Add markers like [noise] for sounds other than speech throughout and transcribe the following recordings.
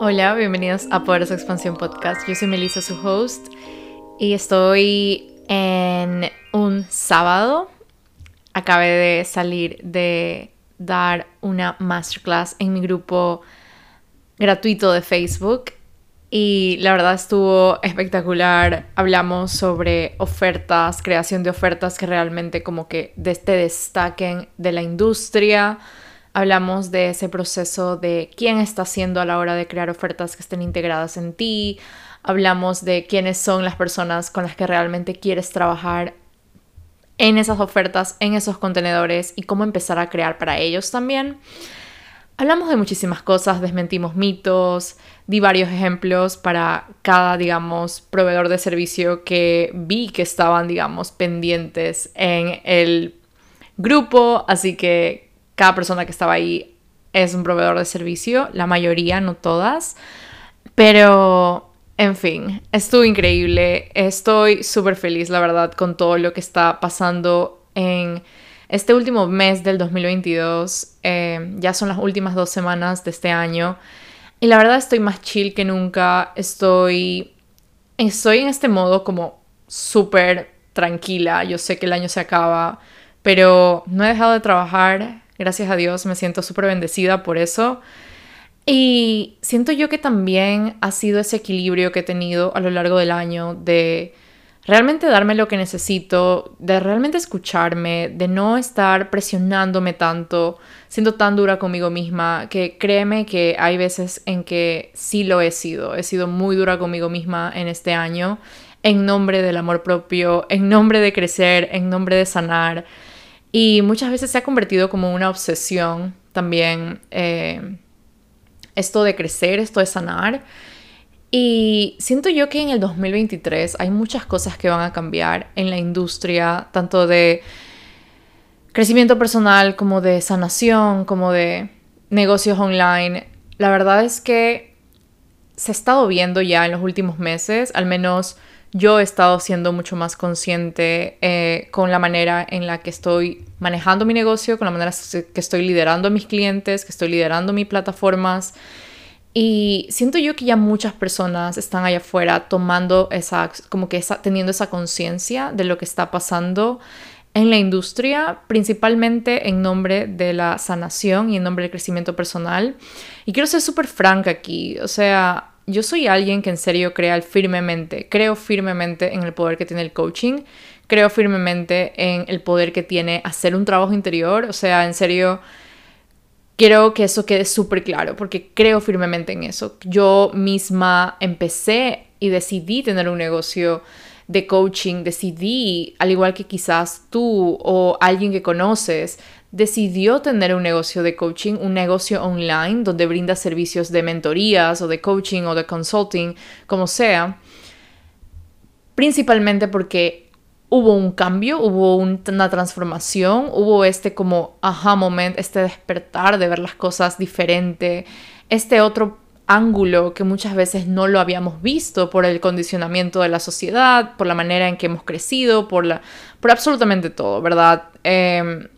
Hola, bienvenidos a Poderosa Expansión Podcast. Yo soy Melissa, su host, y estoy en un sábado. Acabé de salir de dar una masterclass en mi grupo gratuito de Facebook y la verdad estuvo espectacular. Hablamos sobre ofertas, creación de ofertas que realmente como que te destaquen de la industria Hablamos de ese proceso de quién está haciendo a la hora de crear ofertas que estén integradas en ti. Hablamos de quiénes son las personas con las que realmente quieres trabajar en esas ofertas, en esos contenedores y cómo empezar a crear para ellos también. Hablamos de muchísimas cosas, desmentimos mitos, di varios ejemplos para cada, digamos, proveedor de servicio que vi que estaban, digamos, pendientes en el grupo, así que cada persona que estaba ahí es un proveedor de servicio, la mayoría, no todas, pero en fin, estuvo increíble, estoy súper feliz, la verdad, con todo lo que está pasando en este último mes del 2022, eh, ya son las últimas dos semanas de este año, y la verdad estoy más chill que nunca, estoy, estoy en este modo como súper tranquila, yo sé que el año se acaba, pero no he dejado de trabajar, Gracias a Dios me siento súper bendecida por eso. Y siento yo que también ha sido ese equilibrio que he tenido a lo largo del año de realmente darme lo que necesito, de realmente escucharme, de no estar presionándome tanto, siendo tan dura conmigo misma, que créeme que hay veces en que sí lo he sido, he sido muy dura conmigo misma en este año, en nombre del amor propio, en nombre de crecer, en nombre de sanar. Y muchas veces se ha convertido como una obsesión también eh, esto de crecer, esto de sanar. Y siento yo que en el 2023 hay muchas cosas que van a cambiar en la industria, tanto de crecimiento personal como de sanación, como de negocios online. La verdad es que se ha estado viendo ya en los últimos meses, al menos yo he estado siendo mucho más consciente eh, con la manera en la que estoy manejando mi negocio, con la manera que estoy liderando a mis clientes, que estoy liderando mis plataformas. Y siento yo que ya muchas personas están allá afuera tomando esa, como que teniendo esa conciencia de lo que está pasando en la industria, principalmente en nombre de la sanación y en nombre del crecimiento personal. Y quiero ser súper franca aquí, o sea, yo soy alguien que en serio crea firmemente, creo firmemente en el poder que tiene el coaching, creo firmemente en el poder que tiene hacer un trabajo interior, o sea, en serio, quiero que eso quede súper claro, porque creo firmemente en eso. Yo misma empecé y decidí tener un negocio de coaching, decidí, al igual que quizás tú o alguien que conoces, decidió tener un negocio de coaching, un negocio online donde brinda servicios de mentorías o de coaching o de consulting, como sea, principalmente porque hubo un cambio, hubo una transformación, hubo este como aha moment, este despertar de ver las cosas diferente, este otro ángulo que muchas veces no lo habíamos visto por el condicionamiento de la sociedad, por la manera en que hemos crecido, por, la, por absolutamente todo, ¿verdad? Eh,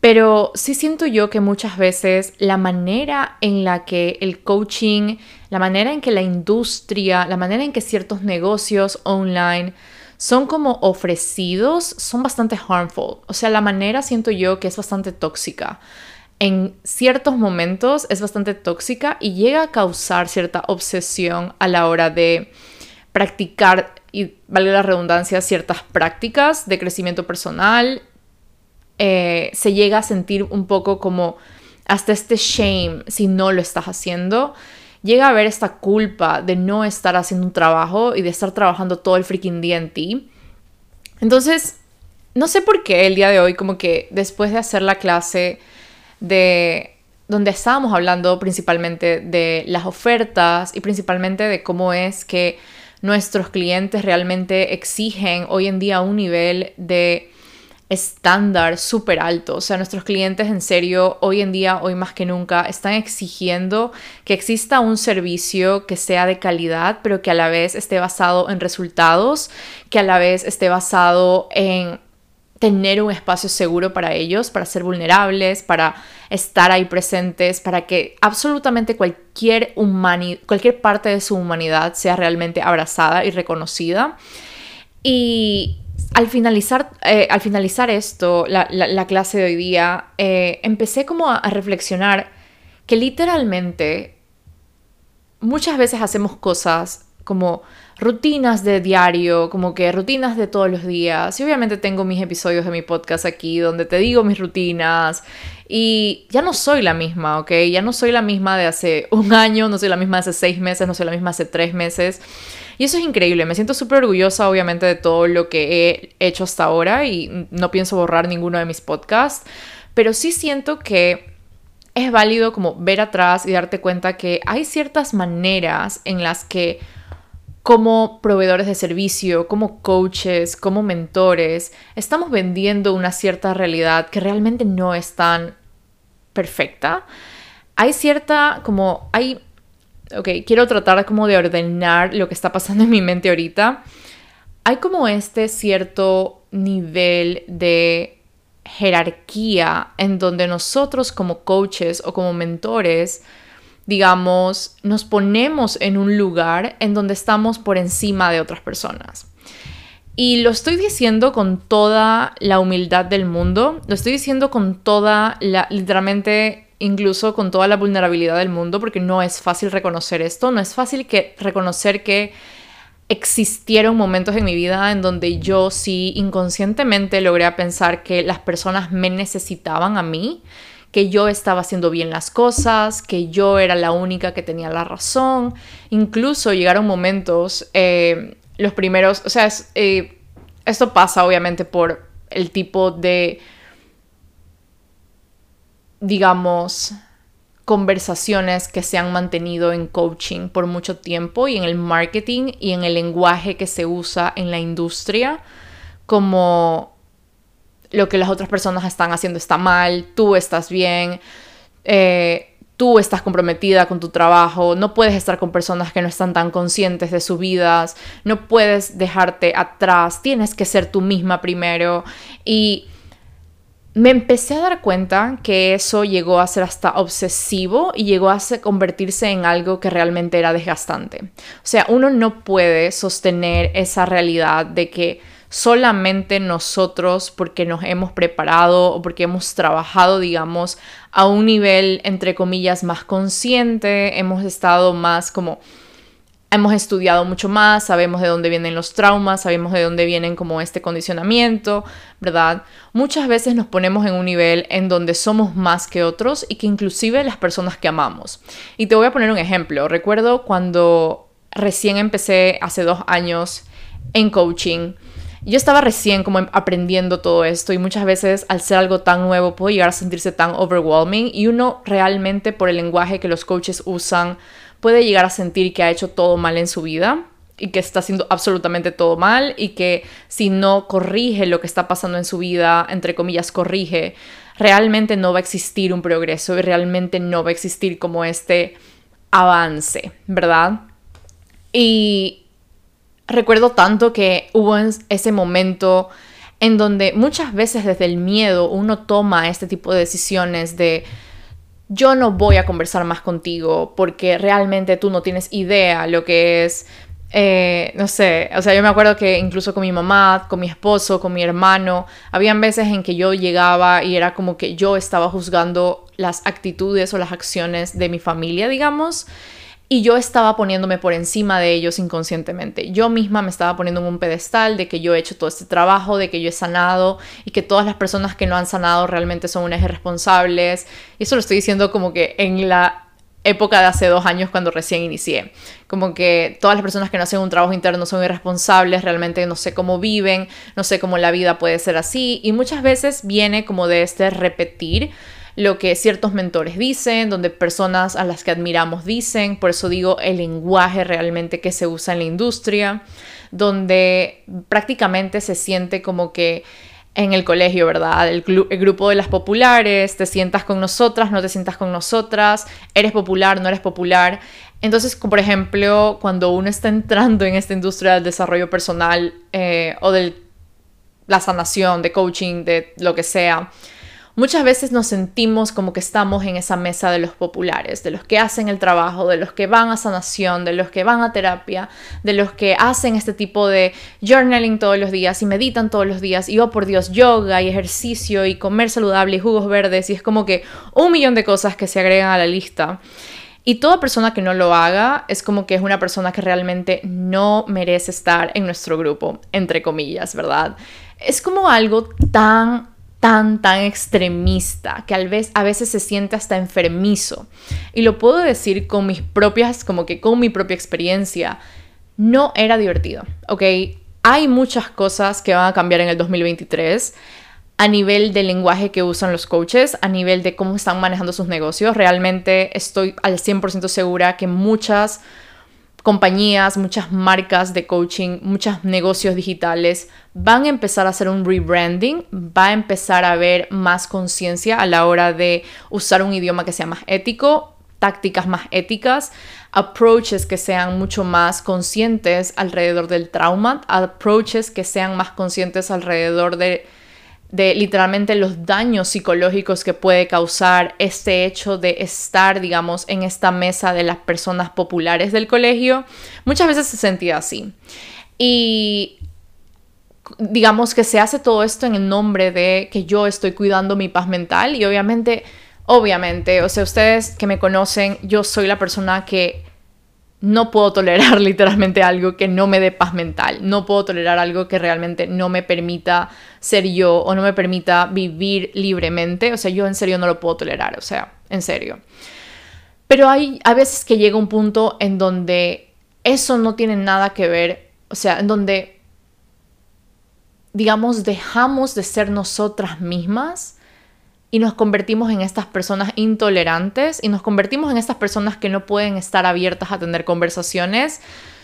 pero sí siento yo que muchas veces la manera en la que el coaching, la manera en que la industria, la manera en que ciertos negocios online son como ofrecidos, son bastante harmful. O sea, la manera siento yo que es bastante tóxica. En ciertos momentos es bastante tóxica y llega a causar cierta obsesión a la hora de practicar, y vale la redundancia, ciertas prácticas de crecimiento personal eh, se llega a sentir un poco como hasta este shame si no lo estás haciendo. Llega a haber esta culpa de no estar haciendo un trabajo y de estar trabajando todo el freaking día en ti. Entonces, no sé por qué el día de hoy, como que después de hacer la clase de donde estábamos hablando principalmente de las ofertas y principalmente de cómo es que nuestros clientes realmente exigen hoy en día un nivel de estándar súper alto. O sea, nuestros clientes en serio, hoy en día, hoy más que nunca, están exigiendo que exista un servicio que sea de calidad, pero que a la vez esté basado en resultados, que a la vez esté basado en tener un espacio seguro para ellos, para ser vulnerables, para estar ahí presentes, para que absolutamente cualquier, cualquier parte de su humanidad sea realmente abrazada y reconocida. Y al finalizar, eh, al finalizar esto, la, clase de hoy día, eh, empecé como a reflexionar que literalmente muchas veces hacemos cosas como rutinas de diario, como que rutinas de todos los días. Y obviamente tengo mis episodios de mi podcast aquí donde te digo mis rutinas. Y ya no soy la misma, ¿ok? Ya no soy la misma de hace un año, no soy la misma de hace seis meses, no soy la misma de hace tres meses. Y eso es increíble, me siento súper orgullosa obviamente de todo lo que he hecho hasta ahora y no pienso borrar ninguno de mis podcasts, pero sí siento que es válido como ver atrás y darte cuenta que hay ciertas maneras en las que como proveedores de servicio, como coaches, como mentores, estamos vendiendo una cierta realidad que realmente no es tan perfecta. Hay cierta, como, hay, ok, quiero tratar como de ordenar lo que está pasando en mi mente ahorita. Hay como este cierto nivel de jerarquía en donde nosotros como coaches o como mentores, digamos, nos ponemos en un lugar en donde estamos por encima de otras personas. Y lo estoy diciendo con toda la humildad del mundo, lo estoy diciendo con toda la, literalmente, incluso con toda la vulnerabilidad del mundo, porque no es fácil reconocer esto, no es fácil que reconocer que existieron momentos en mi vida en donde yo sí inconscientemente logré pensar que las personas me necesitaban a mí que yo estaba haciendo bien las cosas, que yo era la única que tenía la razón. Incluso llegaron momentos, eh, los primeros, o sea, eh, esto pasa obviamente por el tipo de, digamos, conversaciones que se han mantenido en coaching por mucho tiempo y en el marketing y en el lenguaje que se usa en la industria como lo que las otras personas están haciendo está mal, tú estás bien, eh, tú estás comprometida con tu trabajo, no puedes estar con personas que no están tan conscientes de sus vidas, no puedes dejarte atrás, tienes que ser tú misma primero. Y me empecé a dar cuenta que eso llegó a ser hasta obsesivo y llegó a convertirse en algo que realmente era desgastante. O sea, uno no puede sostener esa realidad de que solamente nosotros porque nos hemos preparado o porque hemos trabajado, digamos, a un nivel, entre comillas, más consciente, hemos estado más como, hemos estudiado mucho más, sabemos de dónde vienen los traumas, sabemos de dónde vienen como este condicionamiento, ¿verdad? Muchas veces nos ponemos en un nivel en donde somos más que otros y que inclusive las personas que amamos. Y te voy a poner un ejemplo. Recuerdo cuando recién empecé hace dos años en coaching, yo estaba recién como aprendiendo todo esto y muchas veces al ser algo tan nuevo puede llegar a sentirse tan overwhelming y uno realmente por el lenguaje que los coaches usan puede llegar a sentir que ha hecho todo mal en su vida y que está haciendo absolutamente todo mal y que si no corrige lo que está pasando en su vida, entre comillas, corrige, realmente no va a existir un progreso y realmente no va a existir como este avance, ¿verdad? Y recuerdo tanto que hubo ese momento en donde muchas veces desde el miedo uno toma este tipo de decisiones de yo no voy a conversar más contigo porque realmente tú no tienes idea lo que es, eh, no sé, o sea, yo me acuerdo que incluso con mi mamá, con mi esposo, con mi hermano, habían veces en que yo llegaba y era como que yo estaba juzgando las actitudes o las acciones de mi familia, digamos, y yo estaba poniéndome por encima de ellos inconscientemente. Yo misma me estaba poniendo en un pedestal de que yo he hecho todo este trabajo, de que yo he sanado y que todas las personas que no han sanado realmente son unas irresponsables. Y eso lo estoy diciendo como que en la época de hace dos años cuando recién inicié. Como que todas las personas que no hacen un trabajo interno son irresponsables, realmente no sé cómo viven, no sé cómo la vida puede ser así. Y muchas veces viene como de este repetir lo que ciertos mentores dicen, donde personas a las que admiramos dicen, por eso digo el lenguaje realmente que se usa en la industria, donde prácticamente se siente como que en el colegio, ¿verdad? El, grupo de las populares, te sientas con nosotras, no te sientas con nosotras, eres popular, no eres popular. Entonces, por ejemplo, cuando uno está entrando en esta industria del desarrollo personal eh, o del la sanación, de coaching, de lo que sea, muchas veces nos sentimos como que estamos en esa mesa de los populares, de los que hacen el trabajo, de los que van a sanación, de los que van a terapia, de los que hacen este tipo de journaling todos los días y meditan todos los días y, oh por Dios, yoga y ejercicio y comer saludable y jugos verdes y es como que un millón de cosas que se agregan a la lista. Y toda persona que no lo haga es como que es una persona que realmente no merece estar en nuestro grupo, entre comillas, ¿verdad? Es como algo tan tan, tan extremista que al vez, a veces se siente hasta enfermizo. Y lo puedo decir con mis propias, como que con mi propia experiencia, no era divertido, ¿ok? Hay muchas cosas que van a cambiar en el 2023 a nivel del lenguaje que usan los coaches, a nivel de cómo están manejando sus negocios. Realmente estoy al 100% segura que muchas compañías, muchas marcas de coaching, muchos negocios digitales van a empezar a hacer un rebranding, va a empezar a haber más conciencia a la hora de usar un idioma que sea más ético, tácticas más éticas, approaches que sean mucho más conscientes alrededor del trauma, approaches que sean más conscientes alrededor de de literalmente los daños psicológicos que puede causar este hecho de estar, digamos, en esta mesa de las personas populares del colegio, muchas veces se sentía así. Y digamos que se hace todo esto en el nombre de que yo estoy cuidando mi paz mental y obviamente, obviamente, o sea, ustedes que me conocen, yo soy la persona que no puedo tolerar [laughs] literalmente algo que no me dé paz mental, no puedo tolerar algo que realmente no me permita ser yo o no me permita vivir libremente, o sea, yo en serio no lo puedo tolerar, o sea, en serio. Pero hay a veces que llega un punto en donde eso no tiene nada que ver, o sea, en donde, digamos, dejamos de ser nosotras mismas y nos convertimos en estas personas intolerantes y nos convertimos en estas personas que no pueden estar abiertas a tener conversaciones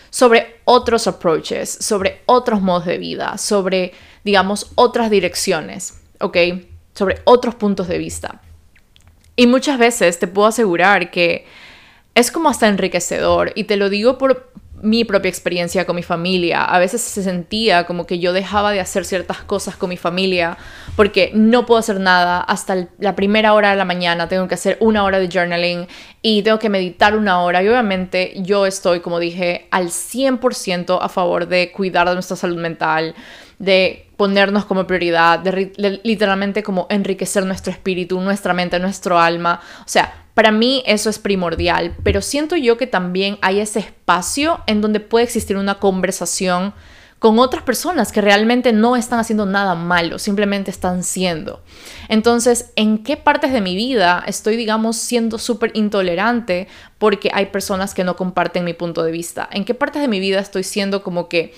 sobre otros approaches, sobre otros modos de vida, sobre, digamos, otras direcciones, ¿ok? Sobre otros puntos de vista. Y muchas veces te puedo asegurar que es como hasta enriquecedor, y te lo digo por mi propia experiencia con mi familia. A veces se sentía como que yo dejaba de hacer ciertas cosas con mi familia porque no puedo hacer nada hasta la primera hora de la mañana. Tengo que hacer una hora de journaling y tengo que meditar una hora. Y obviamente yo estoy, como dije, al 100% a favor de cuidar de nuestra salud mental, de ponernos como prioridad, de literalmente como enriquecer nuestro espíritu, nuestra mente, nuestro alma. O sea, para mí eso es primordial, pero siento yo que también hay ese espacio en donde puede existir una conversación con otras personas que realmente no están haciendo nada malo, simplemente están siendo. Entonces, ¿en qué partes de mi vida estoy, digamos, siendo súper intolerante porque hay personas que no comparten mi punto de vista? ¿En qué partes de mi vida estoy siendo como que,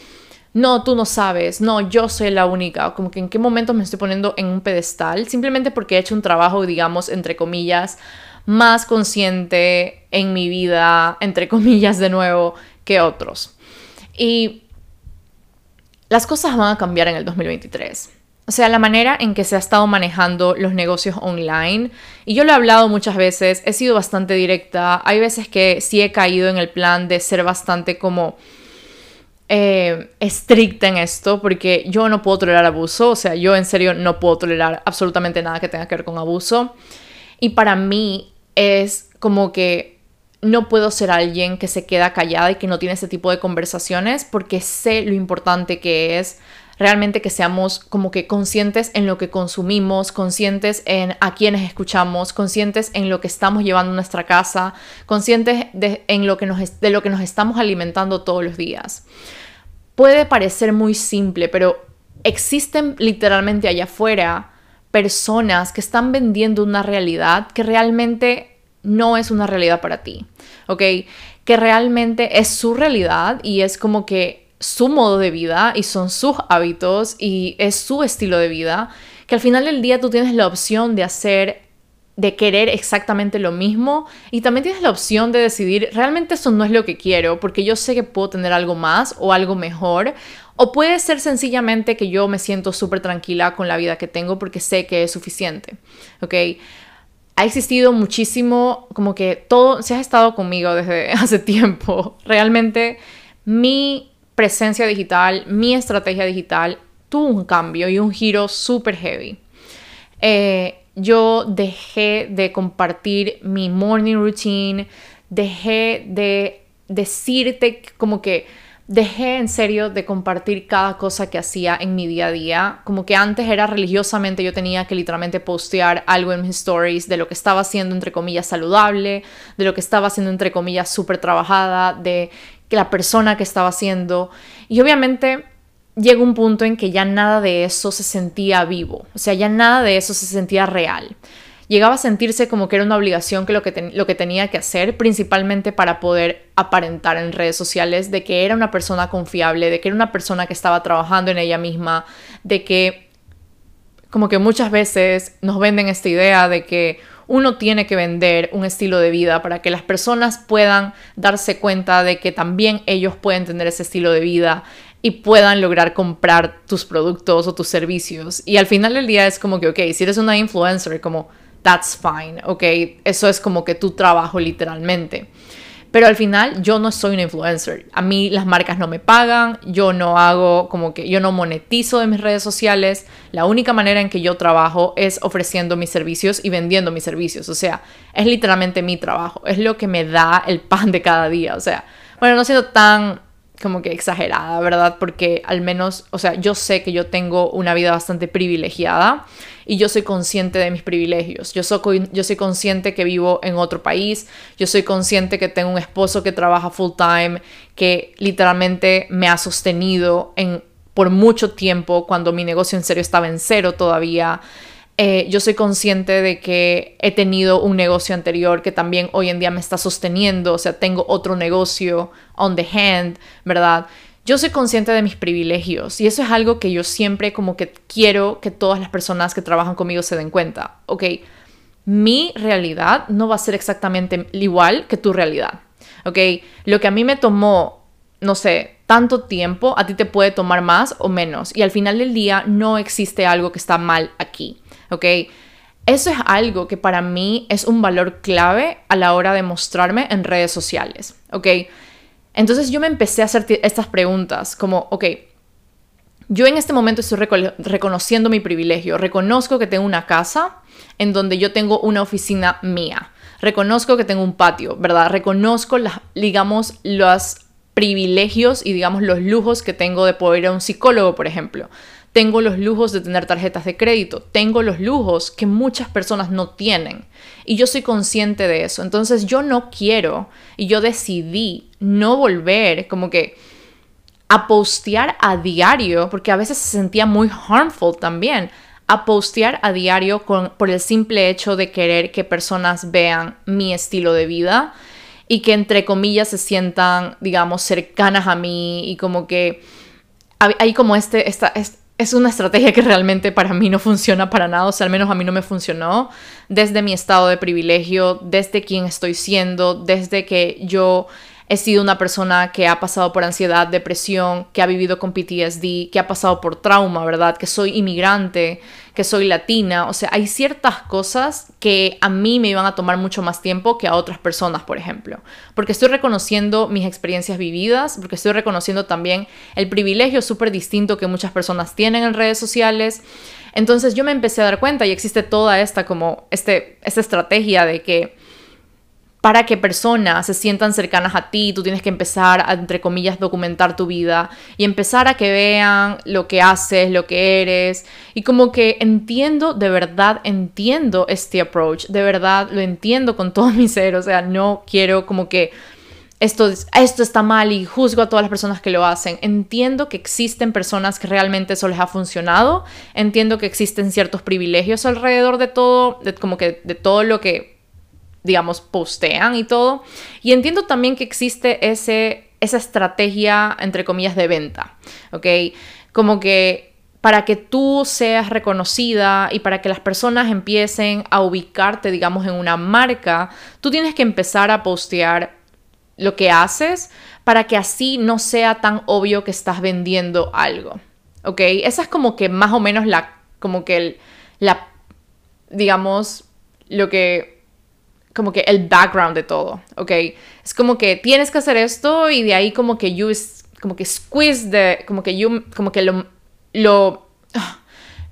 no, tú no sabes, no, yo soy la única, como que en qué momento me estoy poniendo en un pedestal, simplemente porque he hecho un trabajo, digamos, entre comillas, más consciente en mi vida, entre comillas de nuevo, que otros. Y las cosas van a cambiar en el 2023. O sea, la manera en que se ha estado manejando los negocios online, y yo lo he hablado muchas veces, he sido bastante directa, hay veces que sí he caído en el plan de ser bastante como eh, estricta en esto, porque yo no puedo tolerar abuso, o sea, yo en serio no puedo tolerar absolutamente nada que tenga que ver con abuso. Y para mí es como que no puedo ser alguien que se queda callada y que no tiene ese tipo de conversaciones porque sé lo importante que es realmente que seamos como que conscientes en lo que consumimos, conscientes en a quienes escuchamos, conscientes en lo que estamos llevando a nuestra casa, conscientes de, en lo que nos, de lo que nos estamos alimentando todos los días. Puede parecer muy simple, pero existen literalmente allá afuera personas que están vendiendo una realidad que realmente no es una realidad para ti, ¿ok? Que realmente es su realidad y es como que su modo de vida y son sus hábitos y es su estilo de vida, que al final del día tú tienes la opción de hacer de querer exactamente lo mismo y también tienes la opción de decidir realmente eso no es lo que quiero porque yo sé que puedo tener algo más o algo mejor o puede ser sencillamente que yo me siento súper tranquila con la vida que tengo porque sé que es suficiente, ¿ok? Ha existido muchísimo, como que todo, se ha estado conmigo desde [laughs] hace tiempo. Realmente mi presencia digital, mi estrategia digital tuvo un cambio y un giro súper heavy. Eh, yo dejé de compartir mi morning routine, dejé de decirte como que dejé en serio de compartir cada cosa que hacía en mi día a día. Como que antes era religiosamente, yo tenía que literalmente postear algo en mis stories de lo que estaba haciendo, entre comillas, saludable, de lo que estaba haciendo, entre comillas, súper trabajada, de la persona que estaba haciendo. Y obviamente llegó un punto en que ya nada de eso se sentía vivo, o sea, ya nada de eso se sentía real. Llegaba a sentirse como que era una obligación que lo que, lo que tenía que hacer, principalmente para poder aparentar en redes sociales de que era una persona confiable, de que era una persona que estaba trabajando en ella misma, de que como que muchas veces nos venden esta idea de que uno tiene que vender un estilo de vida para que las personas puedan darse cuenta de que también ellos pueden tener ese estilo de vida y puedan lograr comprar tus productos o tus servicios. Y al final del día es como que, ok, si eres una influencer, como that's fine, ¿ok? Eso es como que tu trabajo literalmente. Pero al final yo no soy una influencer. A mí las marcas no me pagan, yo no hago como que yo no monetizo de mis redes sociales. La única manera en que yo trabajo es ofreciendo mis servicios y vendiendo mis servicios. O sea, es literalmente mi trabajo, es lo que me da el pan de cada día. O sea, bueno, no siendo tan como que exagerada, ¿verdad? Porque al menos, o sea, yo sé que yo tengo una vida bastante privilegiada y yo soy consciente de mis privilegios. Yo soy, yo soy consciente que vivo en otro país, yo soy consciente que tengo un esposo que trabaja full time, que literalmente me ha sostenido en, por mucho tiempo cuando mi negocio en serio estaba en cero todavía. Eh, yo soy consciente de que he tenido un negocio anterior que también hoy en día me está sosteniendo, o sea, tengo otro negocio on the hand, ¿verdad? Yo soy consciente de mis privilegios y eso es algo que yo siempre como que quiero que todas las personas que trabajan conmigo se den cuenta. Ok, mi realidad no va a ser exactamente igual que tu realidad. Ok, lo que a mí me tomó, no sé, tanto tiempo, a ti te puede tomar más o menos y al final del día no existe algo que está mal aquí. ¿Ok? Eso es algo que para mí es un valor clave a la hora de mostrarme en redes sociales, ¿ok? Entonces yo me empecé a hacer estas preguntas como, ok, yo en este momento estoy reconociendo mi privilegio, reconozco que tengo una casa en donde yo tengo una oficina mía, reconozco que tengo un patio, ¿verdad? Reconozco, digamos, los privilegios y, digamos, los lujos que tengo de poder ir a un psicólogo, por ejemplo tengo los lujos de tener tarjetas de crédito, tengo los lujos que muchas personas no tienen. Y yo soy consciente de eso. Entonces yo no quiero y yo decidí no volver como que a postear a diario, porque a veces se sentía muy harmful también, a postear a diario con, por el simple hecho de querer que personas vean mi estilo de vida y que entre comillas se sientan, digamos, cercanas a mí y como que hay como este, esta, es una estrategia que realmente para mí no funciona para nada, o sea, al menos a mí no me funcionó desde mi estado de privilegio, desde quién estoy siendo, desde que yo he sido una persona que ha pasado por ansiedad, depresión, que ha vivido con PTSD, que ha pasado por trauma, ¿verdad? Que soy inmigrante, que soy latina. O sea, hay ciertas cosas que a mí me iban a tomar mucho más tiempo que a otras personas, por ejemplo. Porque estoy reconociendo mis experiencias vividas, porque estoy reconociendo también el privilegio súper distinto que muchas personas tienen en redes sociales. Entonces yo me empecé a dar cuenta y existe toda esta como este, esta estrategia de que para que personas se sientan cercanas a ti, tú tienes que empezar a, entre comillas, documentar tu vida y empezar a que vean lo que haces, lo que eres. Y como que entiendo, de verdad entiendo este approach, de verdad lo entiendo con todo mi ser, o sea, no quiero como que esto, esto está mal y juzgo a todas las personas que lo hacen. Entiendo que existen personas que realmente eso les ha funcionado, entiendo que existen ciertos privilegios alrededor de todo, como que de todo lo que digamos, postean y todo. Y entiendo también que existe ese, esa estrategia, entre comillas, de venta, ¿ok? Como que para que tú seas reconocida y para que las personas empiecen a ubicarte, digamos, en una marca, tú tienes que empezar a postear lo que haces para que así no sea tan obvio que estás vendiendo algo. ¿Ok? Esa es como que más o menos la, como que el, la, digamos, lo que como que el background de todo, ¿ok? Es como que tienes que hacer esto y de ahí como que you, como que squeeze de, como que you, como que lo, lo,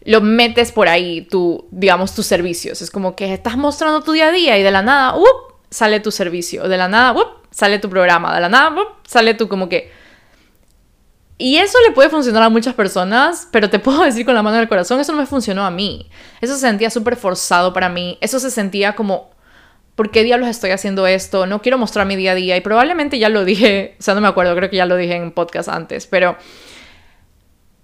lo metes por ahí, tu, digamos, tus servicios. Es como que estás mostrando tu día a día y de la nada, ¡up! sale tu servicio. De la nada, ¡up! sale tu programa. De la nada, ¡up! sale tu como que... Y eso le puede funcionar a muchas personas, pero te [laughs] puedo decir con la mano del corazón, eso no me funcionó a mí. Eso se sentía súper forzado para mí. Eso se sentía como, ¿por qué diablos estoy haciendo esto? No quiero mostrar mi día a día. Y probablemente ya lo dije, [laughs] o sea, no me acuerdo, creo que ya lo dije en podcast antes, pero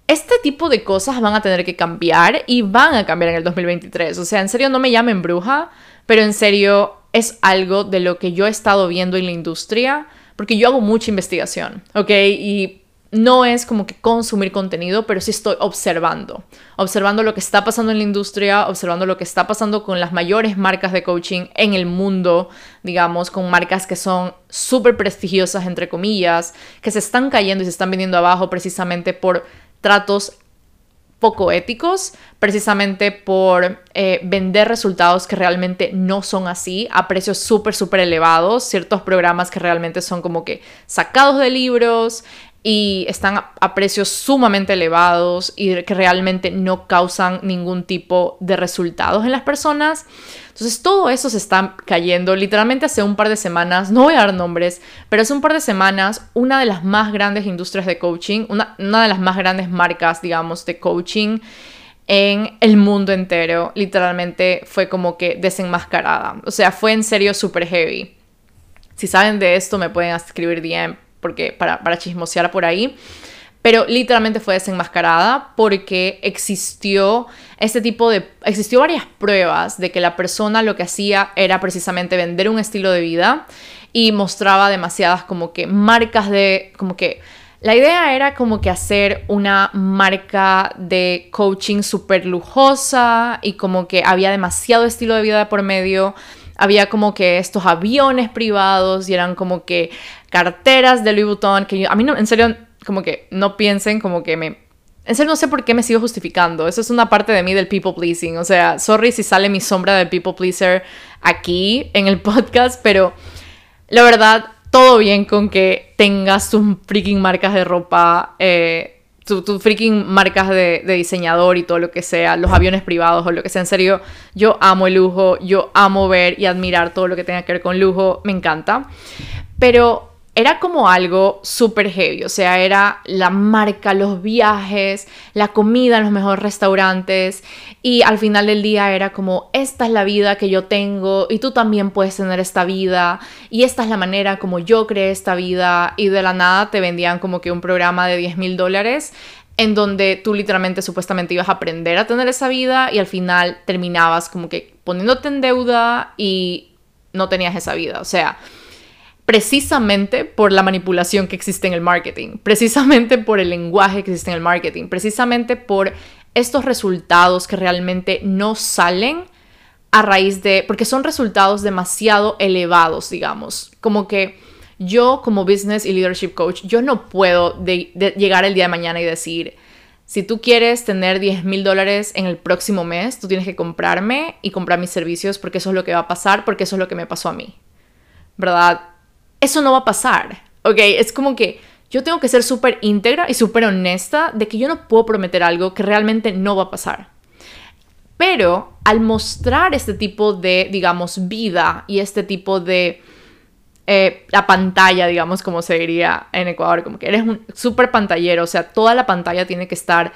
este tipo de cosas van a tener que cambiar y van a cambiar en el 2023. O sea, en serio no me llamen bruja, pero en serio es algo de lo que yo he estado viendo en la industria, porque yo hago mucha investigación, ¿ok? Y no es como que consumir contenido, pero sí estoy observando, observando lo que está pasando en la industria, observando lo que está pasando con las mayores marcas de coaching en el mundo, digamos, con marcas que son súper prestigiosas, entre comillas, que se están cayendo y se están viniendo abajo precisamente por tratos poco éticos, precisamente por eh, vender resultados que realmente no son así, a precios súper, súper elevados, ciertos programas que realmente son como que sacados de libros y están a, precios sumamente elevados y que realmente no causan ningún tipo de resultados en las personas. Entonces todo eso se está cayendo. Literalmente hace un par de semanas, no voy a dar nombres, pero hace un par de semanas una de las más grandes industrias de coaching, una, una de las más grandes marcas, digamos, de coaching en el mundo entero, literalmente fue como que desenmascarada. O sea, fue en serio súper heavy. Si saben de esto, me pueden escribir DM porque para, para chismosear por ahí pero literalmente fue desenmascarada porque existió este tipo de existió varias pruebas de que la persona lo que hacía era precisamente vender un estilo de vida y mostraba demasiadas como que marcas de como que la idea era como que hacer una marca de coaching súper lujosa y como que había demasiado estilo de vida por medio había como que estos aviones privados y eran como que carteras de Louis Vuitton, que a mí no, en serio, como que no piensen como que me... En serio no sé por qué me sigo justificando. Eso es una parte de mí del people pleasing. O sea, sorry si sale mi sombra del people pleaser aquí en el podcast, pero la verdad, todo bien con que tengas tus freaking marcas de ropa. Eh, tus freaking marcas de, diseñador y todo lo que sea, los aviones privados o lo que sea. En serio, yo amo el lujo, yo amo ver y admirar todo lo que tenga que ver con lujo, me encanta. Pero era como algo súper heavy, o sea, era la marca, los viajes, la comida en los mejores restaurantes y al final del día era como, esta es la vida que yo tengo y tú también puedes tener esta vida y esta es la manera como yo creé esta vida y de la nada te vendían como que un programa de 10 mil dólares en donde tú literalmente supuestamente ibas a aprender a tener esa vida y al final terminabas como que poniéndote en deuda y no tenías esa vida, o sea precisamente por la manipulación que existe en el marketing, precisamente por el lenguaje que existe en el marketing, precisamente por estos resultados que realmente no salen a raíz de, porque son resultados demasiado elevados, digamos, como que yo como business y leadership coach, yo no puedo llegar el día de mañana y decir, si tú quieres tener 10 mil dólares en el próximo mes, tú tienes que comprarme y comprar mis servicios porque eso es lo que va a pasar, porque eso es lo que me pasó a mí. ¿Verdad? Eso no va a pasar, ¿ok? Es como que yo tengo que ser súper íntegra y súper honesta de que yo no puedo prometer algo que realmente no va a pasar. Pero al mostrar este tipo de, digamos, vida y este tipo de... Eh, la pantalla, digamos, como se diría en Ecuador, como que eres un súper pantallero, o sea, toda la pantalla tiene que estar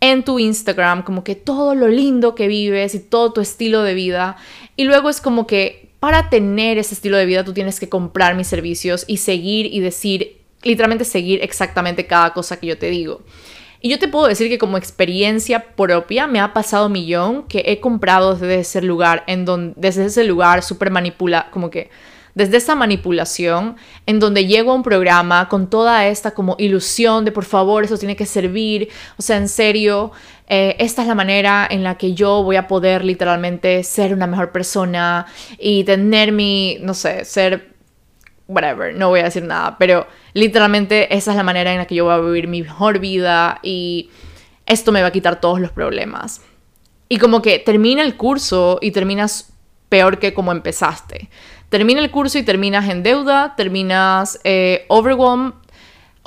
en tu Instagram, como que todo lo lindo que vives y todo tu estilo de vida. Y luego es como que para tener ese estilo de vida tú tienes que comprar mis servicios y seguir y decir, literalmente seguir exactamente cada cosa que yo te digo. Y yo te puedo decir que como experiencia propia me ha pasado millón que he comprado desde ese lugar, en donde, desde ese lugar súper manipula, como que desde esa manipulación en donde llego a un programa con toda esta como ilusión de por favor eso tiene que servir, o sea, en serio, eh, esta es la manera en la que yo voy a poder literalmente ser una mejor persona y tener mi, no sé, ser, whatever, no voy a decir nada, pero literalmente esa es la manera en la que yo voy a vivir mi mejor vida y esto me va a quitar todos los problemas. Y como que termina el curso y terminas peor que como empezaste. Termina el curso y terminas en deuda, terminas eh, overwhelmed,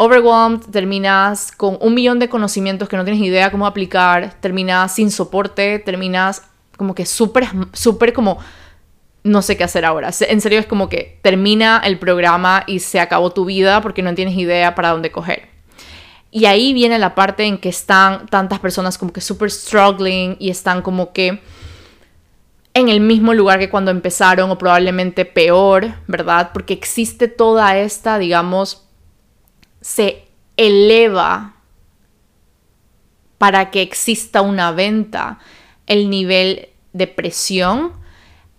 overwhelmed, terminas con un millón de conocimientos que no tienes idea cómo aplicar, terminas sin soporte, terminas como que súper, súper como no sé qué hacer ahora. En serio es como que termina el programa y se acabó tu vida porque no tienes idea para dónde coger. Y ahí viene la parte en que están tantas personas como que súper struggling y están como que en el mismo lugar que cuando empezaron o probablemente peor, ¿verdad? Porque existe toda esta, digamos, se eleva para que exista una venta el nivel de presión,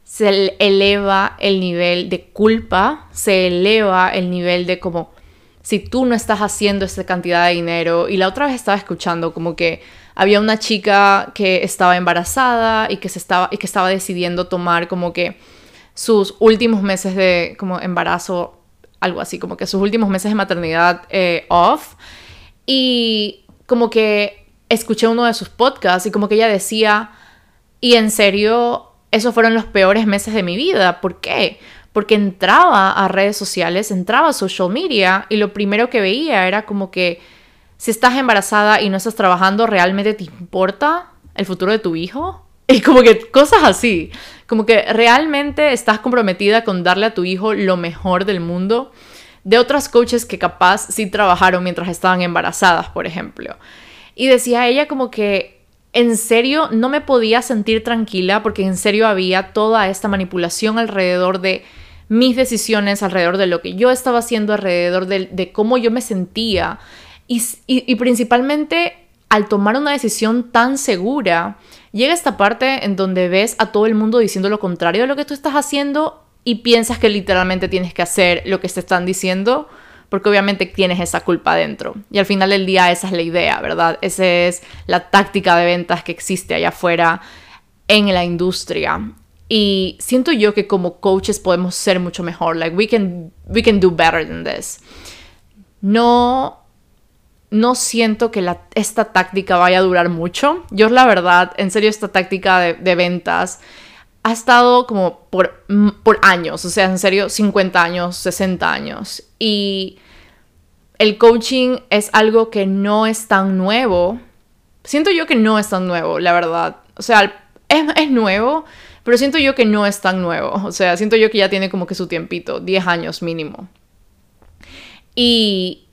se eleva el nivel de culpa, se eleva el nivel de como si tú no estás haciendo esta cantidad de dinero. Y la otra vez estaba escuchando como que había una chica que estaba embarazada y que, se estaba, y que estaba decidiendo tomar como que sus últimos meses de como embarazo algo así, como que sus últimos meses de maternidad eh, off. Y como que escuché uno de sus podcasts y como que ella decía, y en serio, esos fueron los peores meses de mi vida. ¿Por qué? Porque entraba a redes sociales, entraba a social media y lo primero que veía era como que si estás embarazada y no estás trabajando, ¿realmente te importa el futuro de tu hijo? Y como que cosas así, como que realmente estás comprometida con darle a tu hijo lo mejor del mundo de otras coaches que capaz sí trabajaron mientras estaban embarazadas, por ejemplo. Y decía ella como que en serio no me podía sentir tranquila porque en serio había toda esta manipulación alrededor de mis decisiones, alrededor de lo que yo estaba haciendo, alrededor de, cómo yo me sentía. y principalmente al tomar una decisión tan segura, llega esta parte en donde ves a todo el mundo diciendo lo contrario de lo que tú estás haciendo y piensas que literalmente tienes que hacer lo que te están diciendo porque obviamente tienes esa culpa dentro. Y al final del día esa es la idea, ¿verdad? Esa es la táctica de ventas que existe allá afuera en la industria. Y siento yo que como coaches podemos ser mucho mejor. Like we can we can do better than this. No no siento que esta táctica vaya a durar mucho. Yo la verdad, en serio, esta táctica de, ventas ha estado como por, por años, o sea, en serio, 50 años, 60 años. Y el coaching es algo que no es tan nuevo. Siento yo que no es tan nuevo, la verdad. O sea, es nuevo, pero siento yo que no es tan nuevo. O sea, siento yo que ya tiene como que su tiempito, 10 años mínimo. Y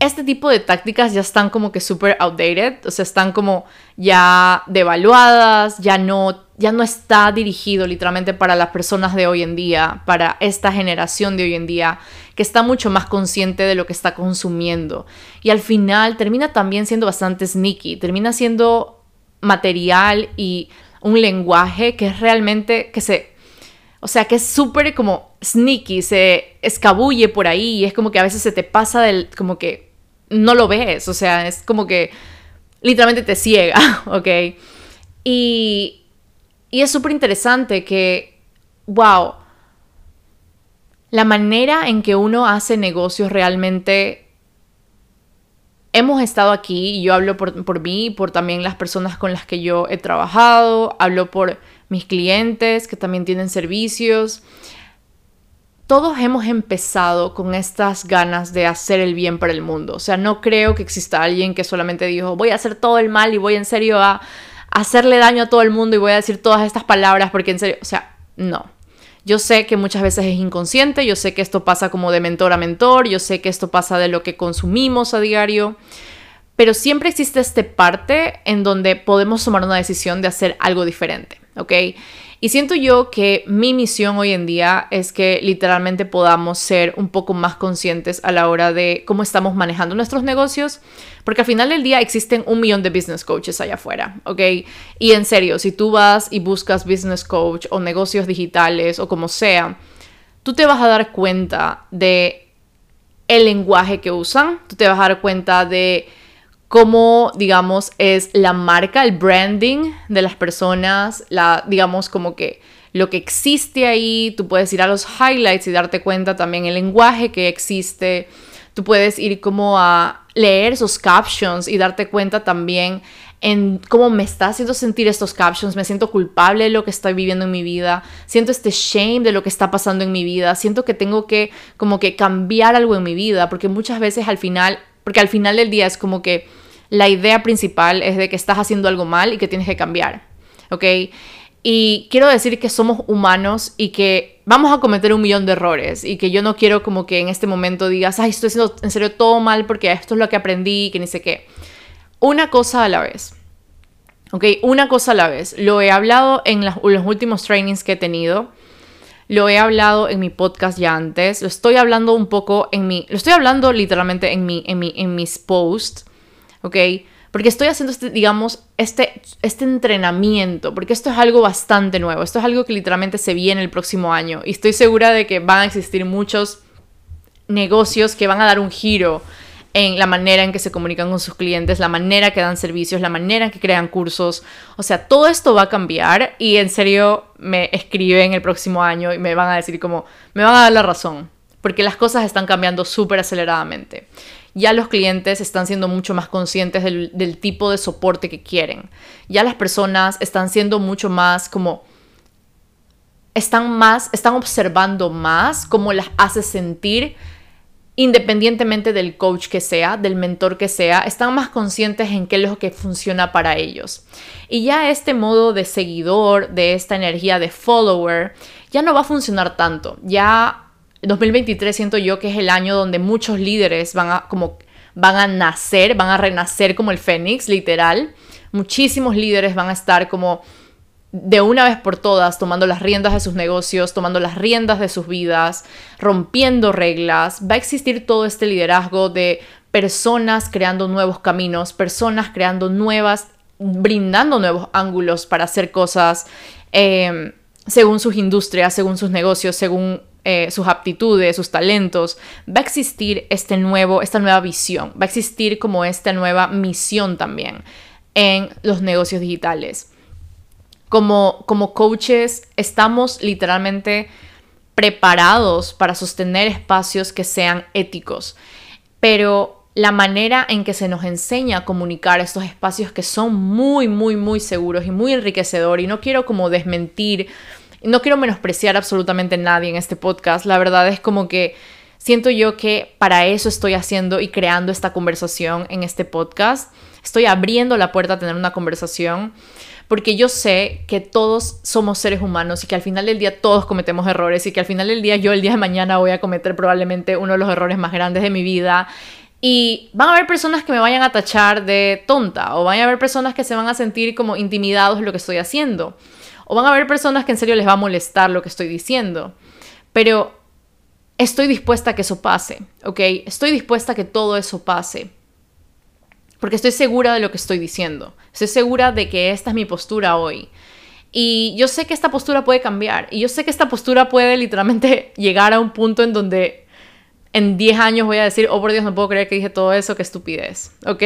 este tipo de tácticas ya están como que súper outdated, o sea, están como ya devaluadas, ya no, ya no está dirigido literalmente para las personas de hoy en día, para esta generación de hoy en día, que está mucho más consciente de lo que está consumiendo. Y al final termina también siendo bastante sneaky, termina siendo material y un lenguaje que es realmente, que se, o sea, que es súper como sneaky, se escabulle por ahí y es como que a veces se te pasa del, como que no lo ves, o sea, es como que literalmente te ciega, [laughs] ¿ok? Y, y es súper interesante que, wow, la manera en que uno hace negocios realmente... Hemos estado aquí, y yo hablo por, por mí, por también las personas con las que yo he trabajado, hablo por mis clientes que también tienen servicios todos hemos empezado con estas ganas de hacer el bien para el mundo. O sea, no creo que exista alguien que solamente dijo, voy a hacer todo el mal y voy en serio a hacerle daño a todo el mundo y voy a decir todas estas palabras porque en serio, o sea, no. Yo sé que muchas veces es inconsciente, yo sé que esto pasa como de mentor a mentor, yo sé que esto pasa de lo que consumimos a diario, pero siempre existe esta parte en donde podemos tomar una decisión de hacer algo diferente, ¿ok? Y siento yo que mi misión hoy en día es que literalmente podamos ser un poco más conscientes a la hora de cómo estamos manejando nuestros negocios, porque al final del día existen un millón de business coaches allá afuera, ¿ok? Y en serio, si tú vas y buscas business coach o negocios digitales o como sea, tú te vas a dar cuenta de el lenguaje que usan, tú te vas a dar cuenta de cómo, digamos, es la marca, el branding de las personas, la, digamos, como que lo que existe ahí, tú puedes ir a los highlights y darte cuenta también el lenguaje que existe, tú puedes ir como a leer esos captions y darte cuenta también en cómo me está haciendo sentir estos captions, me siento culpable de lo que estoy viviendo en mi vida, siento este shame de lo que está pasando en mi vida, siento que tengo que como que cambiar algo en mi vida, porque muchas veces al final, porque al final del día es como que la idea principal es de que estás haciendo algo mal y que tienes que cambiar, ¿ok? Y quiero decir que somos humanos y que vamos a cometer un millón de errores y que yo no quiero como que en este momento digas, ay, estoy haciendo en serio todo mal porque esto es lo que aprendí y que ni sé qué. Una cosa a la vez. ¿Ok? Una cosa a la vez. Lo he hablado en los últimos trainings que he tenido. Lo he hablado en mi podcast ya antes. Lo estoy hablando un poco en mi... Lo estoy hablando literalmente en, mi, en, mi, en mis posts. ¿Ok? Porque estoy haciendo este, digamos, este, este entrenamiento. Porque esto es algo bastante nuevo. Esto es algo que literalmente se viene el próximo año. Y estoy segura de que van a existir muchos negocios que van a dar un giro en la manera en que se comunican con sus clientes, la manera que dan servicios, la manera en que crean cursos. O sea, todo esto va a cambiar y en serio me escriben el próximo año y me van a decir como, me van a dar la razón, porque las cosas están cambiando súper aceleradamente. Ya los clientes están siendo mucho más conscientes del, del tipo de soporte que quieren. Ya las personas están siendo mucho más como están más, están observando más cómo las hace sentir independientemente del coach que sea, del mentor que sea, están más conscientes en qué es lo que funciona para ellos. Y ya este modo de seguidor, de esta energía de follower, ya no va a funcionar tanto. Ya 2023 siento yo que es el año donde muchos líderes van a como van a nacer, van a renacer como el fénix, literal. Muchísimos líderes van a estar como de una vez por todas, tomando las riendas de sus negocios, tomando las riendas de sus vidas, rompiendo reglas, va a existir todo este liderazgo de personas creando nuevos caminos, personas creando nuevas, brindando nuevos ángulos para hacer cosas em, según sus industrias, según sus negocios, según eh, sus aptitudes, sus talentos, va a existir este nuevo, esta nueva visión, va a existir como esta nueva misión también en los negocios digitales como, como coaches estamos literalmente preparados para sostener espacios que sean éticos, pero la manera en que se nos enseña a comunicar estos espacios que son muy, muy, muy seguros y muy enriquecedor y no quiero como desmentir, no quiero menospreciar absolutamente a nadie en este podcast, la verdad es como que siento yo que para eso estoy haciendo y creando esta conversación en este podcast, estoy abriendo la puerta a tener una conversación porque yo sé que todos somos seres humanos y que al final del día todos cometemos errores y que al final del día yo el día de mañana voy a cometer probablemente uno de los errores más grandes de mi vida. Y van a haber personas que me vayan a tachar de tonta o van a haber personas que se van a sentir como intimidados de lo que estoy haciendo. O van a haber personas que en serio les va a molestar lo que estoy diciendo. Pero estoy dispuesta a que eso pase, ¿ok? Estoy dispuesta a que todo eso pase porque estoy segura de lo que estoy diciendo. Estoy segura de que esta es mi postura hoy. Y yo sé que esta postura puede cambiar. Y yo sé que esta postura puede literalmente [laughs] llegar a un punto en donde en 10 años voy a decir, oh por Dios, no puedo creer que dije todo eso, qué estupidez. ¿Ok?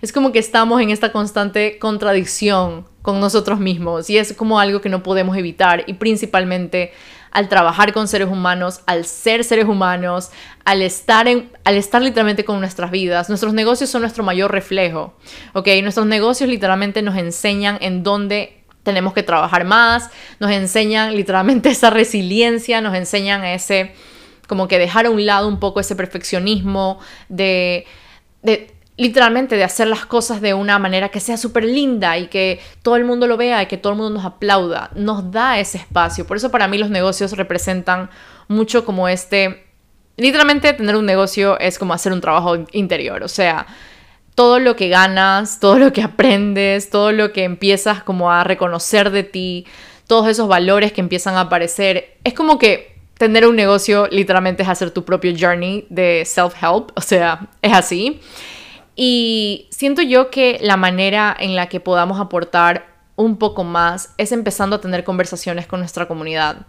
Es como que estamos en esta constante contradicción con nosotros mismos. Y es como algo que no podemos evitar. Y principalmente al trabajar con seres humanos, al ser seres humanos, al estar, en, al estar literalmente con nuestras vidas. Nuestros negocios son nuestro mayor reflejo, ¿ok? Nuestros negocios literalmente nos enseñan en dónde tenemos que trabajar más, nos enseñan literalmente [laughs] esa resiliencia, nos enseñan ese, como que dejar a un lado un poco ese perfeccionismo de literalmente de hacer las cosas de una manera que sea súper linda y que todo el mundo lo vea y que todo el mundo nos aplauda, nos da ese espacio. Por eso para mí los negocios representan mucho como este, literalmente tener un negocio es como hacer un trabajo interior, o sea, todo lo que ganas, todo lo que aprendes, todo lo que empiezas como a reconocer de ti, todos esos valores que empiezan a aparecer, es como que tener un negocio literalmente es hacer tu propio journey de self-help, o sea, es así. Y siento yo que la manera en la que podamos aportar un poco más es empezando a tener conversaciones con nuestra comunidad.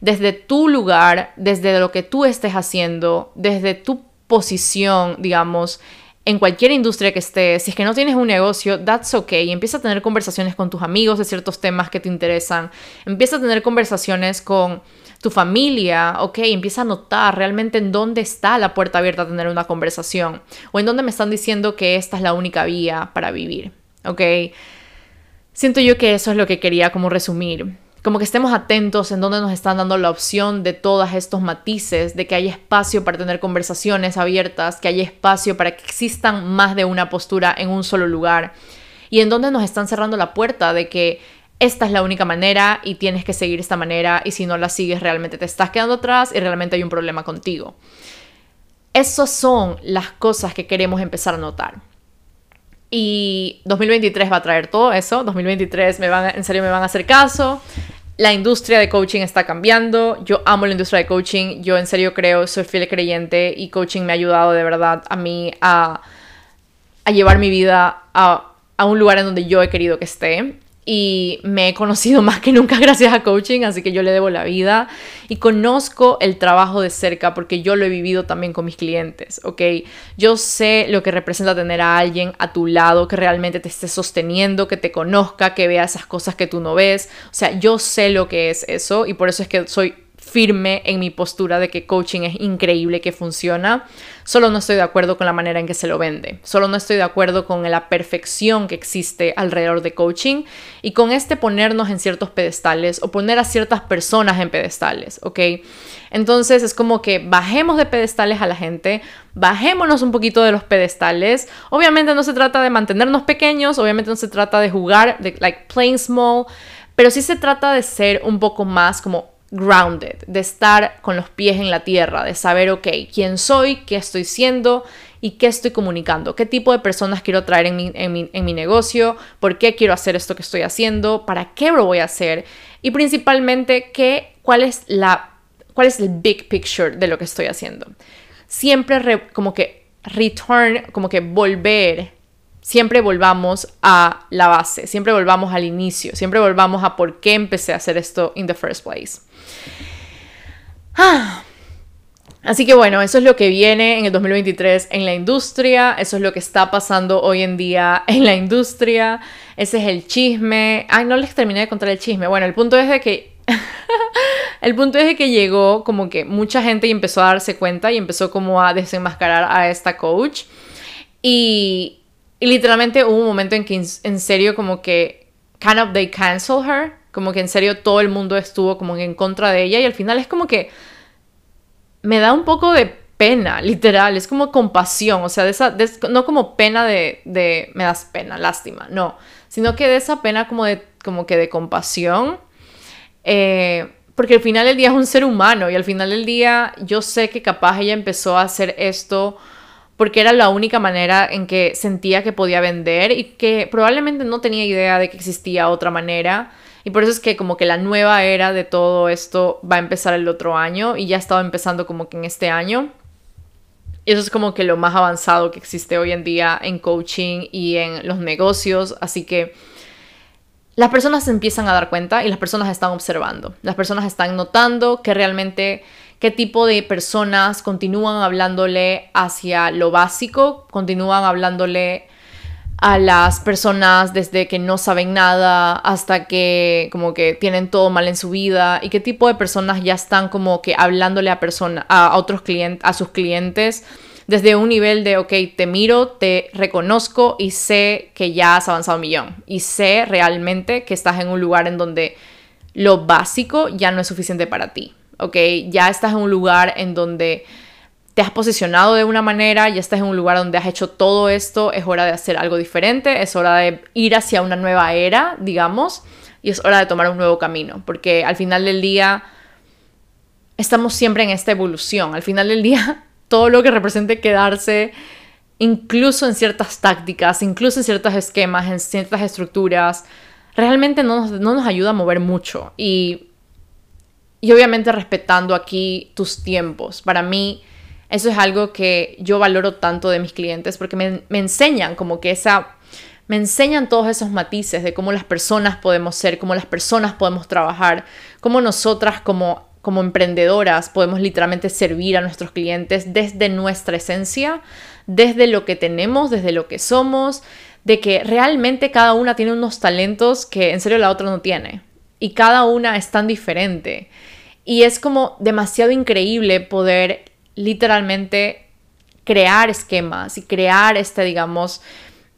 Desde tu lugar, desde lo que tú estés haciendo, desde tu posición, digamos, en cualquier industria que estés, si es que no tienes un negocio, that's okay. Empieza a tener conversaciones con tus amigos de ciertos temas que te interesan. Empieza a tener conversaciones con tu familia, ok, empieza a notar realmente en dónde está la puerta abierta a tener una conversación o en dónde me están diciendo que esta es la única vía para vivir, ok. Siento yo que eso es lo que quería como resumir como que estemos atentos en dónde nos están dando la opción de todos estos matices, de que hay espacio para tener conversaciones abiertas, que hay espacio para que existan más de una postura en un solo lugar, y en dónde nos están cerrando la puerta de que esta es la única manera y tienes que seguir esta manera y si no la sigues realmente te estás quedando atrás y realmente hay un problema contigo. Esas son las cosas que queremos empezar a notar. Y 2023 va a traer todo eso. 2023 me van, en serio me van a hacer caso. La industria de coaching está cambiando. Yo amo la industria de coaching. Yo en serio creo, soy fiel creyente y coaching me ha ayudado de verdad a mí a, a llevar mi vida a, a un lugar en donde yo he querido que esté y me he conocido más que nunca [laughs] gracias a coaching, así que yo le debo la vida y conozco el trabajo de cerca porque yo lo he vivido también con mis clientes, ¿ok? Yo sé lo que representa tener a alguien a tu lado que realmente te esté sosteniendo, que te conozca, que vea esas cosas que tú no ves, o sea, yo sé lo que es eso y por eso es que soy firme en mi postura de que coaching es increíble, que funciona. Solo no estoy de acuerdo con la manera en que se lo vende. Solo no estoy de acuerdo con la perfección que existe alrededor de coaching y con este ponernos en ciertos pedestales o poner a ciertas personas en pedestales, ¿ok? Entonces es como que bajemos de pedestales a la gente, bajémonos un poquito de los pedestales. Obviamente no se trata de mantenernos pequeños, obviamente no se trata de jugar, de like playing small, pero sí se trata de ser un poco más como grounded, de estar con los pies en la tierra, de saber, ok, quién soy, qué estoy siendo y qué estoy comunicando, qué tipo de personas quiero traer en mi, en mi, negocio, por qué quiero hacer esto que estoy haciendo, para qué lo voy a hacer y principalmente qué, cuál, es la, cuál es el big picture de lo que estoy haciendo. Siempre como que return, como que volver siempre volvamos a la base, siempre volvamos al inicio, siempre volvamos a por qué empecé a hacer esto in the first place. Ah. Así que bueno, eso es lo que viene en el 2023 en la industria, eso es lo que está pasando hoy en día en la industria, ese es el chisme. Ay, no les terminé de contar el chisme. Bueno, el punto es de que [laughs] el punto es de que llegó como que mucha gente y empezó a darse cuenta y empezó como a desenmascarar a esta coach y y literalmente hubo un momento en que en serio como que kind of they cancel her, como que en serio todo el mundo estuvo como en contra de ella y al final es como que me da un poco de pena, literal, es como compasión, o sea, de esa, no como pena de, de, me das pena, lástima, no, sino que de esa pena como de, como que de compasión, eh, porque al final del día es un ser humano y al final del día yo sé que capaz ella empezó a hacer esto porque era la única manera en que sentía que podía vender y que probablemente no tenía idea de que existía otra manera. Y por eso es que como que la nueva era de todo esto va a empezar el otro año y ya estaba empezando como que en este año. Eso es como que lo más avanzado que existe hoy en día en coaching y en los negocios. Así que las personas se empiezan a dar cuenta y las personas están observando. Las personas están notando que realmente qué tipo de personas continúan hablándole hacia lo básico, continúan hablándole a las personas desde que no saben nada hasta que como que tienen todo mal en su vida y qué tipo de personas ya están como que hablándole a personas a otros clientes a sus clientes desde un nivel de ok te miro te reconozco y sé que ya has avanzado un millón y sé realmente que estás en un lugar en donde lo básico ya no es suficiente para ti ¿ok? Ya estás en un lugar en donde te has posicionado de una manera, ya estás en un lugar donde has hecho todo esto, es hora de hacer algo diferente, es hora de ir hacia una nueva era, digamos, y es hora de tomar un nuevo camino, porque al final del día estamos siempre en esta evolución, al final del día [laughs] todo lo que represente quedarse incluso en ciertas tácticas, incluso en ciertos esquemas, en ciertas estructuras, realmente no nos, no nos ayuda a mover mucho y y obviamente respetando aquí tus tiempos. Para mí, eso es algo que yo valoro tanto de mis clientes porque me, enseñan como que esa... Me enseñan todos esos matices de cómo las personas podemos ser, cómo las personas podemos trabajar, cómo nosotras como, como emprendedoras podemos literalmente servir a nuestros clientes desde nuestra esencia, desde lo que tenemos, desde lo que somos, de que realmente cada una tiene unos talentos que en serio la otra no tiene. Y cada una es tan diferente. Y es como demasiado increíble poder literalmente crear esquemas y crear este, digamos,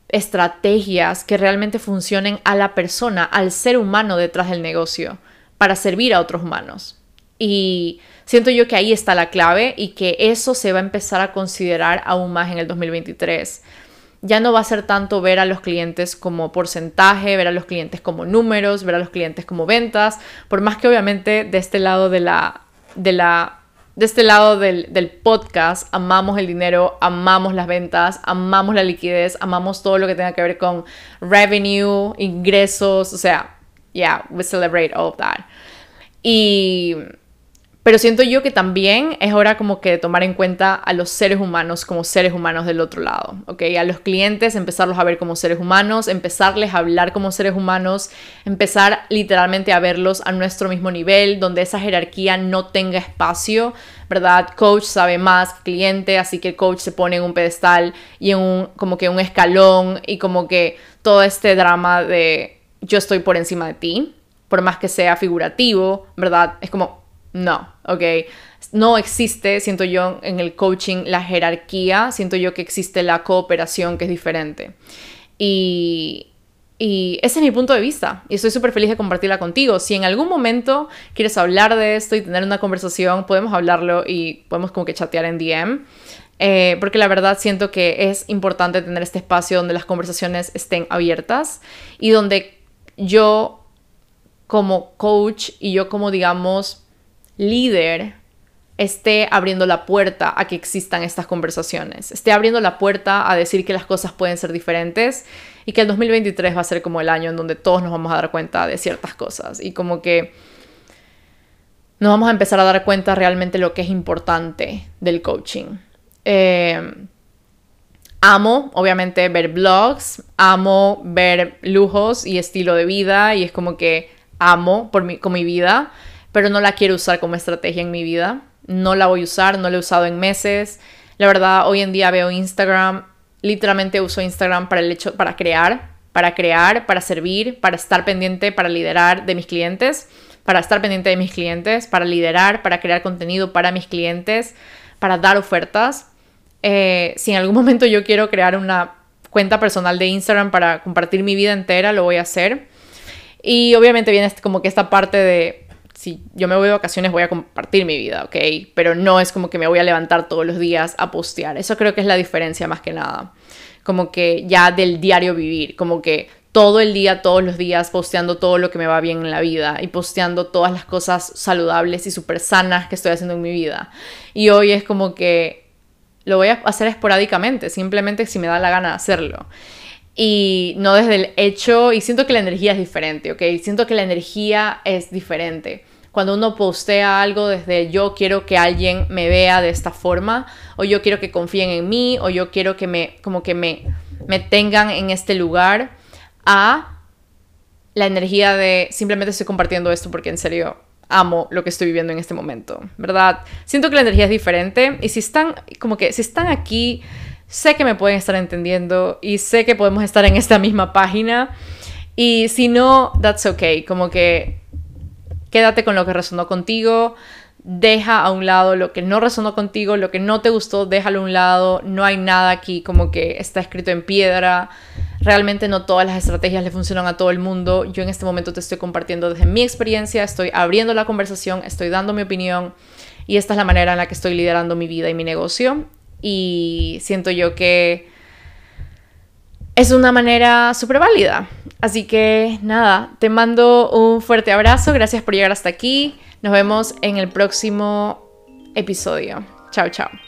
estrategias que realmente funcionen a la persona, al ser humano detrás del negocio, para servir a otros humanos. Y siento yo que ahí está la clave y que eso se va a empezar a considerar aún más en el 2023. Ya no va a ser tanto ver a los clientes como porcentaje, ver a los clientes como números, ver a los clientes como ventas, por más que obviamente de este lado de la, de la de este lado del, podcast, amamos el dinero, amamos las ventas, amamos la liquidez, amamos todo lo que tenga que ver con revenue, ingresos, o sea, yeah, we celebrate all of that. Y pero siento yo que también es hora como que de tomar en cuenta a los seres humanos como seres humanos del otro lado, ¿ok? A los clientes empezarlos a ver como seres humanos, empezarles a hablar como seres humanos, empezar literalmente a verlos a nuestro mismo nivel, donde esa jerarquía no tenga espacio, ¿verdad? Coach sabe más que cliente, así que el coach se pone en un pedestal y en un como que un escalón y como que todo este drama de yo estoy por encima de ti, por más que sea figurativo, ¿verdad? Es como no, ok. No existe, siento yo, en el coaching la jerarquía, siento yo que existe la cooperación que es diferente. Y, y ese es mi punto de vista y estoy súper feliz de compartirla contigo. Si en algún momento quieres hablar de esto y tener una conversación, podemos hablarlo y podemos como que chatear en DM. Eh, porque la verdad siento que es importante tener este espacio donde las conversaciones estén abiertas y donde yo como coach y yo como digamos líder esté abriendo la puerta a que existan estas conversaciones, esté abriendo la puerta a decir que las cosas pueden ser diferentes y que el 2023 va a ser como el año en donde todos nos vamos a dar cuenta de ciertas cosas y como que nos vamos a empezar a dar cuenta realmente lo que es importante del coaching. Eh, amo, obviamente, ver blogs, amo ver lujos y estilo de vida y es como que amo por mi, con mi vida pero no la quiero usar como estrategia en mi vida. No la voy a usar, no la he usado en meses. La verdad, hoy en día veo Instagram, literalmente uso Instagram para el hecho, para crear, para crear, para servir, para estar pendiente, para liderar de mis clientes, para estar pendiente de mis clientes, para liderar, para crear contenido para mis clientes, para dar ofertas. Eh, si en algún [laughs] momento yo quiero crear una cuenta personal de Instagram para compartir mi vida entera, lo voy a hacer. Y obviamente viene este, como que esta parte de si yo me voy de vacaciones voy a compartir mi vida, ¿ok? Pero no es como que me voy a levantar todos los días a postear. Eso creo que es la diferencia más que nada. Como que ya del diario vivir, como que todo el día, todos los días, posteando todo lo que me va bien en la vida y posteando todas las cosas saludables y súper sanas que estoy haciendo en mi vida. Y hoy es como que lo voy a hacer esporádicamente, simplemente si me da la gana de hacerlo y no desde el hecho, y siento que la energía es diferente, ¿ok? Siento que la energía es diferente. Cuando uno postea algo desde yo quiero que alguien me vea de esta forma, o yo quiero que confíen en mí, o yo quiero que me, como que me, me tengan en este lugar, a la energía de simplemente estoy compartiendo esto porque en serio amo lo que estoy viviendo en este momento, ¿verdad? Siento que la energía es diferente y si están, como que si están aquí sé que me pueden estar entendiendo y sé que podemos estar en esta misma página. Y si no, that's okay. Como que quédate con lo que resonó contigo. Deja a un lado lo que no resonó contigo, lo que no te gustó, déjalo a un lado. No hay nada aquí como que está escrito en piedra. Realmente no todas las estrategias le funcionan a todo el mundo. Yo en este momento te estoy compartiendo desde mi experiencia, estoy abriendo la conversación, estoy dando mi opinión y esta es la manera en la que estoy liderando mi vida y mi negocio y siento yo que es una manera súper válida. Así que nada, te mando un fuerte abrazo, gracias por llegar hasta aquí, nos vemos en el próximo episodio. Chao, chao.